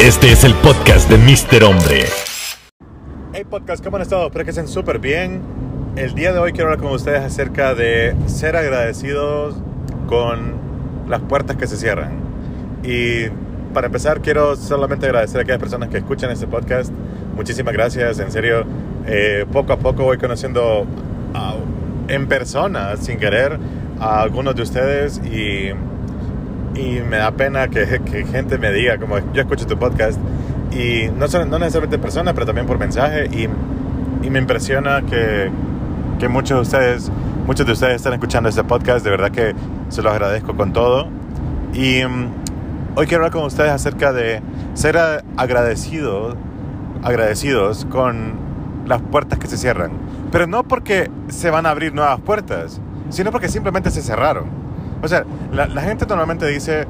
Este es el podcast de Mr. Hombre. Hey podcast, ¿cómo han estado? Espero que estén súper bien. El día de hoy quiero hablar con ustedes acerca de ser agradecidos con las puertas que se cierran. Y para empezar quiero solamente agradecer a aquellas personas que escuchan este podcast. Muchísimas gracias, en serio. eh, poco a poco voy conociendo a- en persona, sin querer, a algunos de ustedes y y me da pena que, que gente me diga, como yo escucho tu podcast, y no, no necesariamente en persona, pero también por mensaje, y, y me impresiona que, que muchos de ustedes, muchos de ustedes están escuchando este podcast, de verdad que se los agradezco con todo. Y mm, hoy quiero hablar con ustedes acerca de ser a- agradecidos, agradecidos con las puertas que se cierran, pero no porque se van a abrir nuevas puertas, sino porque simplemente se cerraron. O sea, la, la gente normalmente dice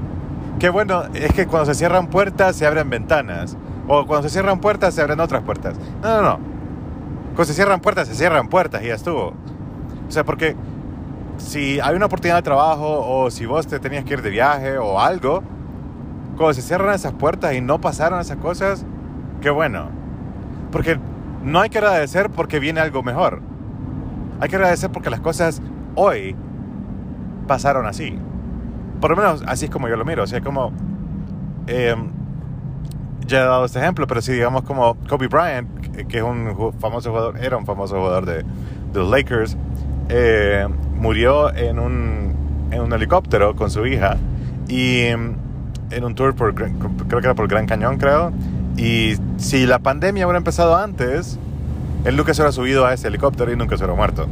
que bueno, es que cuando se cierran puertas se abren ventanas. O cuando se cierran puertas se abren otras puertas. No, no, no. Cuando se cierran puertas, se cierran puertas y ya estuvo. O sea, porque si hay una oportunidad de trabajo o si vos te tenías que ir de viaje o algo, cuando se cierran esas puertas y no pasaron esas cosas, qué bueno. Porque no hay que agradecer porque viene algo mejor. Hay que agradecer porque las cosas hoy pasaron así. Por lo menos así es como yo lo miro. O sea, como... eh, ya he dado este ejemplo, pero si digamos como Kobe Bryant, que- es un famoso jugador, era un famoso jugador de, los Lakers, eh, murió en un, en un helicóptero con su hija y mm, en un tour por, creo que era por Gran Cañón, creo. Y si la pandemia hubiera empezado antes, él nunca se hubiera subido a ese helicóptero y nunca se hubiera muerto.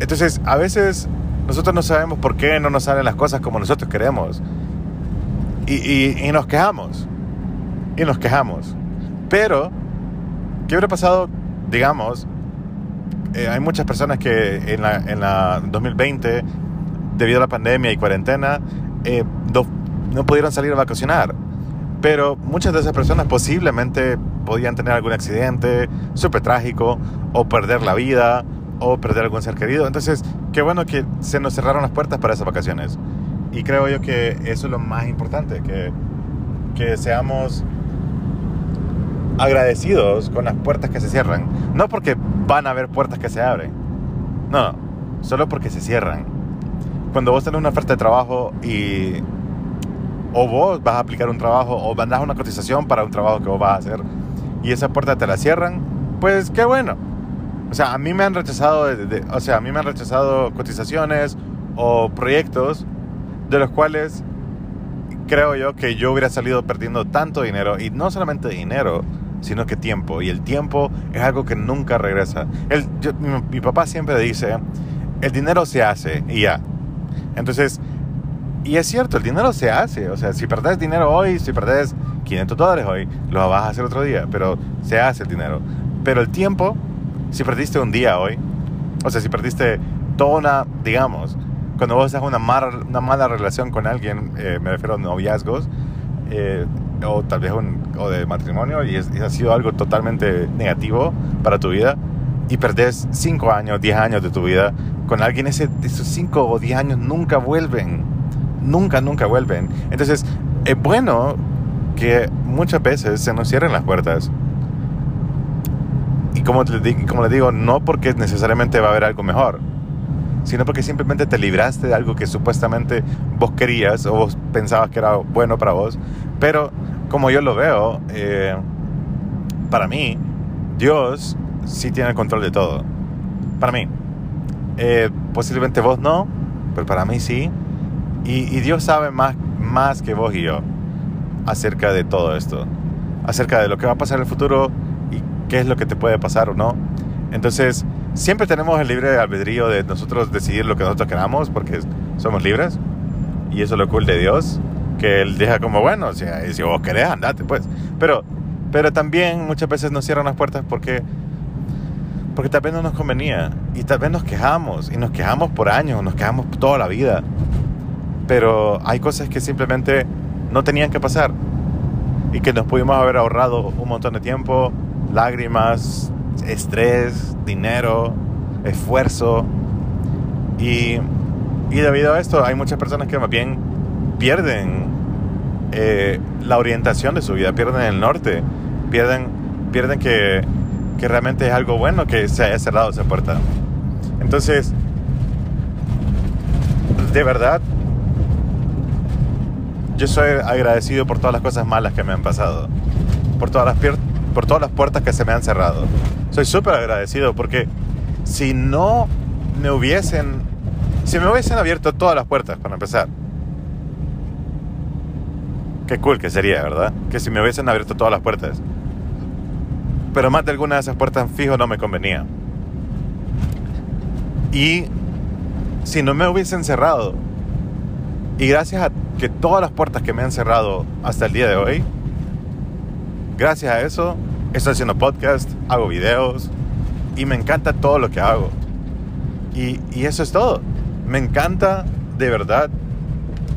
Entonces, a veces nosotros no sabemos por qué no nos salen las cosas como nosotros queremos. Y, y- y nos quejamos. Y nos quejamos. Pero, ¿qué hubiera pasado, digamos, eh, hay muchas personas que en la, en la 2020, debido a la pandemia y cuarentena, eh, no, no pudieron salir a vacacionar. Pero muchas de esas personas posiblemente podían tener algún accidente súper trágico, o perder la vida, o perder algún ser querido. Entonces, qué bueno que se nos cerraron las puertas para esas vacaciones. Y creo yo que eso es lo más importante, que, que seamos agradecidos con las puertas que se cierran. No porque van a haber puertas que se abren. No. Solo porque se cierran. Cuando vos tenés una oferta de trabajo y... O vos vas a aplicar un trabajo o mandás una cotización para un trabajo que vos vas a hacer y esa puerta te la cierran, pues qué bueno. O sea, a mí me han rechazado, o sea, a mí me han rechazado cotizaciones o proyectos de los cuales creo yo que yo hubiera salido perdiendo tanto dinero y no solamente dinero, sino que tiempo. Y el tiempo es algo que nunca regresa. El, mi papá siempre dice, el dinero se hace y ya. Entonces, y es cierto, el dinero se hace. O sea, si perdés dinero hoy, si perdés 500 dólares hoy, lo vas a hacer otro día, pero se hace el dinero. Pero el tiempo, si perdiste un día hoy, o sea, si perdiste toda una, digamos, cuando vos estás una mala, una mala relación con alguien, eh, me refiero a noviazgos, eh, o tal vez un, o de matrimonio, y, es- y ha sido algo totalmente negativo para tu vida, y perdés 5 años, 10 años de tu vida con alguien, ese, esos 5 o 10 años nunca vuelven. Nunca, nunca vuelven. Entonces, es bueno que muchas veces se nos cierren las puertas. Como, te como les digo, no porque necesariamente va a haber algo mejor, sino porque simplemente te libraste de algo que supuestamente vos querías o vos pensabas que era bueno para vos. Pero como yo lo veo, eh, para mí, Dios sí tiene el control de todo. Para mí. Eh, posiblemente vos no, pero para mí sí. Y, y Dios sabe más, más que vos y yo acerca de todo esto. Acerca de lo que va a pasar en el futuro qué es lo que te puede pasar o no. Entonces, siempre tenemos el libre albedrío de nosotros decidir lo que nosotros queramos porque somos libres. Y eso es lo cool de Dios. Que Él deja como, bueno, si, si vos querés, andate pues. Pero, pero también muchas veces nos cierran las puertas porque porque tal vez no nos convenía y tal vez nos quejamos y nos quejamos por años, nos quejamos toda la vida. Pero hay cosas que simplemente no tenían que pasar y que nos pudimos haber ahorrado un montón de tiempo, lágrimas, estrés, dinero, esfuerzo. Y, y debido a esto hay muchas personas que más bien pierden eh, la orientación de su vida, pierden el norte, pierden, pierden que, que realmente es algo bueno que se haya cerrado esa puerta. Entonces, de verdad, yo soy agradecido por todas las cosas malas que me han pasado, por todas las, por todas las puertas que se me han cerrado. Soy súper agradecido porque si no me hubiesen, si me hubiesen abierto todas las puertas para empezar, qué cool que sería, ¿verdad? Que si me hubiesen abierto todas las puertas. Pero más de alguna de esas puertas fijo no me convenía. Y si no me hubiesen cerrado, y gracias a que todas las puertas que me han cerrado hasta el día de hoy, gracias a eso, estoy haciendo podcast, hago videos y me encanta todo lo que hago. Y, eso es todo. Me encanta de verdad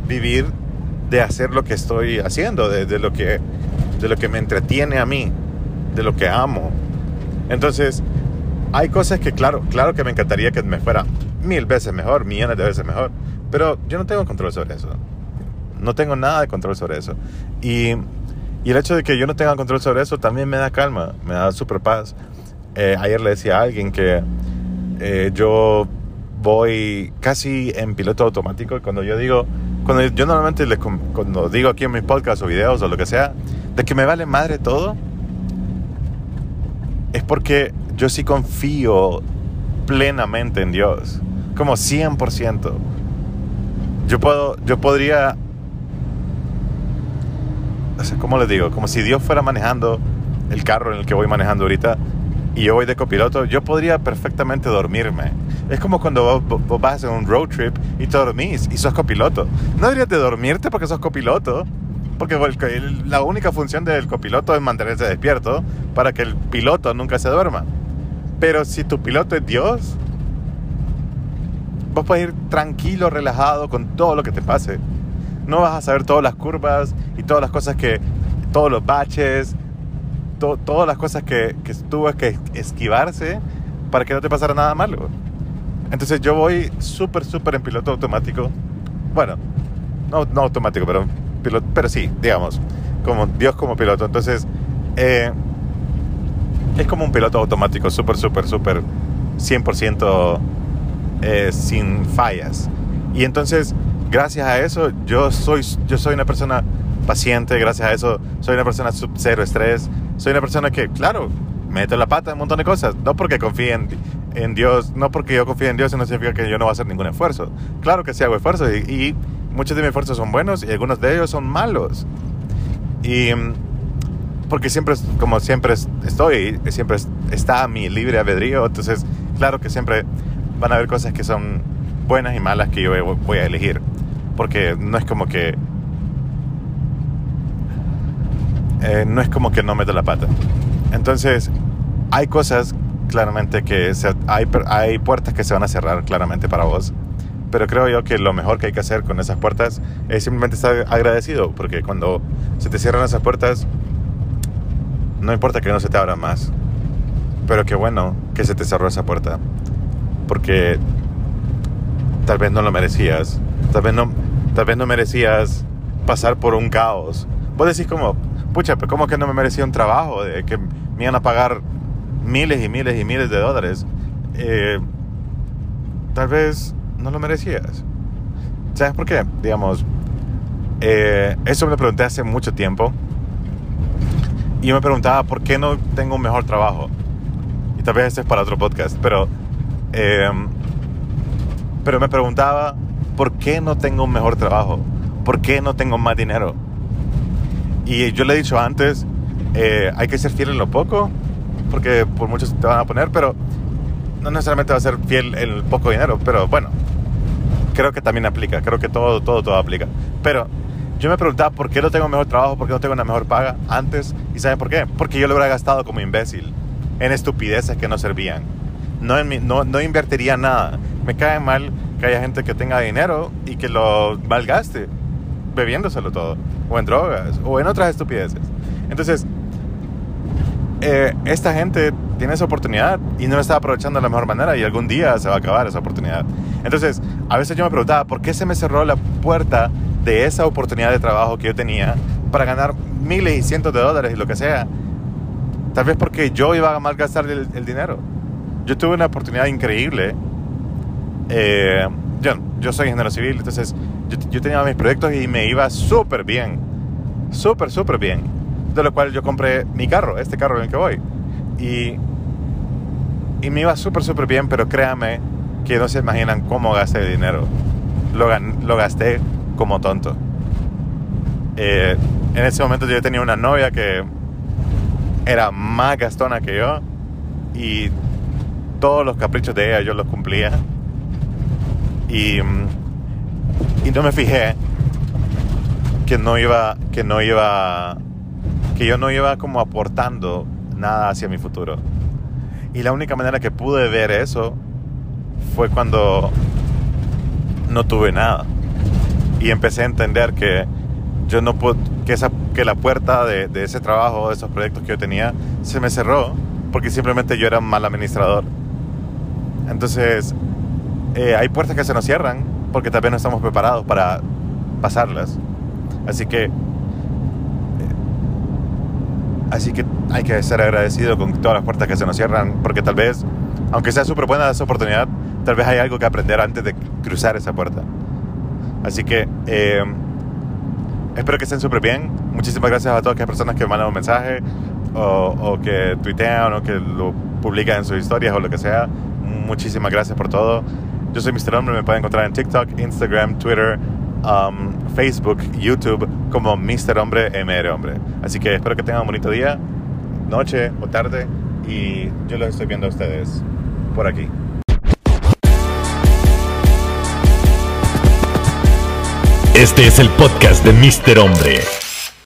vivir de hacer lo que estoy haciendo, de, de lo, que, de lo que me entretiene a mí, de lo que amo. Entonces, hay cosas que claro, claro que me encantaría que me fuera mil veces mejor, millones de veces mejor, pero yo no tengo control sobre eso. No tengo nada de control sobre eso. Y, y el hecho de que yo no tenga control sobre eso también me da calma, me da super paz. Eh, ayer le decía a alguien que eh, yo voy casi en piloto automático y cuando yo digo, cuando yo normalmente les cuando digo aquí en mis podcasts o videos o lo que sea, de que me vale madre todo, es porque yo sí confío plenamente en Dios, como 100%. Yo puedo, yo podría, ¿cómo les digo? Como si Dios fuera manejando el carro en el que voy manejando ahorita y yo voy de copiloto, yo podría perfectamente dormirme. Es como cuando vos, vas en un road trip y te dormís y sos copiloto. No deberías de dormirte porque sos copiloto. Porque la única función del copiloto es mantenerse despierto para que el piloto nunca se duerma. Pero si tu piloto es Dios, vos puedes ir tranquilo, relajado con todo lo que te pase. No vas a saber todas las curvas todas las cosas que, todos los baches, to- todas las cosas que, que tuvo que esquivarse para que no te pasara nada malo. Entonces yo voy súper, súper en piloto automático. Bueno, no, no automático, pero, piloto, pero sí, digamos, como Dios como piloto. Entonces, eh, es como un piloto automático, súper, súper, súper, 100% eh, sin fallas. Y entonces, gracias a eso, yo soy, yo soy una persona paciente, gracias a eso, soy una persona sub cero estrés, soy una persona que, claro, meto la pata en un montón de cosas, no porque confíe en, en Dios, no porque yo confíe en Dios, no significa que yo no voy a hacer ningún esfuerzo. Claro que sí hago esfuerzos y, y muchos de mis esfuerzos son buenos y algunos de ellos son malos. Y mm, porque siempre, como siempre es- estoy, siempre es- está mi libre albedrío, entonces claro que siempre van a haber cosas que son buenas y malas que yo voy a elegir, porque no es como que eh, no es como que no meto la pata. Entonces hay cosas claramente que hay, hay puertas que se van a cerrar claramente para vos. Pero creo yo que lo mejor que hay que hacer con esas puertas es simplemente estar agradecido, porque cuando se te cierran esas puertas, no importa que no se te abran más, pero qué bueno que se te cerró esa puerta, porque tal vez no lo merecías, tal vez no, tal vez no merecías pasar por un caos. Vos decís como, pucha, pero ¿cómo que no me merecía un trabajo de que me iban a pagar miles y miles y miles de dólares? Eh, tal vez no lo merecías. ¿Sabes por qué? Digamos, eh, eso me lo pregunté hace mucho tiempo. Y yo me preguntaba por qué no tengo un mejor trabajo. Y tal vez este es para otro podcast, pero, eh, pero me preguntaba por qué no tengo un mejor trabajo, por qué no tengo más dinero. Y yo le he dicho antes, eh, hay que ser fiel en lo poco, porque por muchos te van a poner, pero no necesariamente va a ser fiel en el poco dinero, pero bueno, creo que también aplica, creo que todo, todo, todo aplica. Pero yo me preguntaba por qué no tengo mejor trabajo, por qué no tengo una mejor paga antes, y ¿saben por qué? Porque yo lo hubiera gastado como imbécil en estupideces que no servían. No, en mi- no, no invertiría nada. Me cae mal que haya gente que tenga dinero y que lo malgaste bebiéndoselo todo, o en drogas, o en otras estupideces. Entonces, eh, esta gente tiene esa oportunidad y no la está aprovechando de la mejor manera y algún día se va a acabar esa oportunidad. Entonces, a veces yo me preguntaba, ¿por qué se me cerró la puerta de esa oportunidad de trabajo que yo tenía para ganar miles y cientos de dólares y lo que sea. Tal vez porque yo iba a malgastar el, el dinero. Yo tuve una oportunidad increíble. Eh, yo, yo soy ingeniero civil, entonces yo, yo tenía mis proyectos y me iba súper bien. Súper, súper bien. De lo cual yo compré mi carro, este carro en el que voy. Y, y me iba súper, súper bien, pero créanme que no se imaginan cómo gasté el dinero. Lo, lo gasté como tonto. Eh, en ese momento yo tenía una novia que era más gastona que yo y todos los caprichos de ella yo los cumplía. Y, y no me fijé que no iba, que no iba, que yo no iba como aportando nada hacia mi futuro. Y la única manera que pude ver eso fue cuando no tuve nada. Y empecé a entender que yo no que, esa, que la puerta de, ese trabajo, de esos proyectos que yo tenía, se me cerró porque simplemente yo era mal administrador. Entonces, eh, hay puertas que se nos cierran porque tal vez no estamos preparados para pasarlas. Así que, eh, así que hay que ser agradecido con todas las puertas que se nos cierran porque tal vez, aunque sea súper buena esa oportunidad, tal vez hay algo que aprender antes de cruzar esa puerta. Así que eh, espero que estén súper bien. Muchísimas gracias a todas las personas que mandan un mensaje o, o, que tuitean o que lo publican en sus historias o lo que sea. Muchísimas gracias por todo. Yo soy Mr. Hombre, me pueden encontrar en TikTok, Instagram, Twitter, um, Facebook, YouTube como Mr. Hombre MR Hombre. Así que espero que tengan un bonito día, noche o tarde y yo los estoy viendo a ustedes por aquí. Este es el podcast de Mr. Hombre.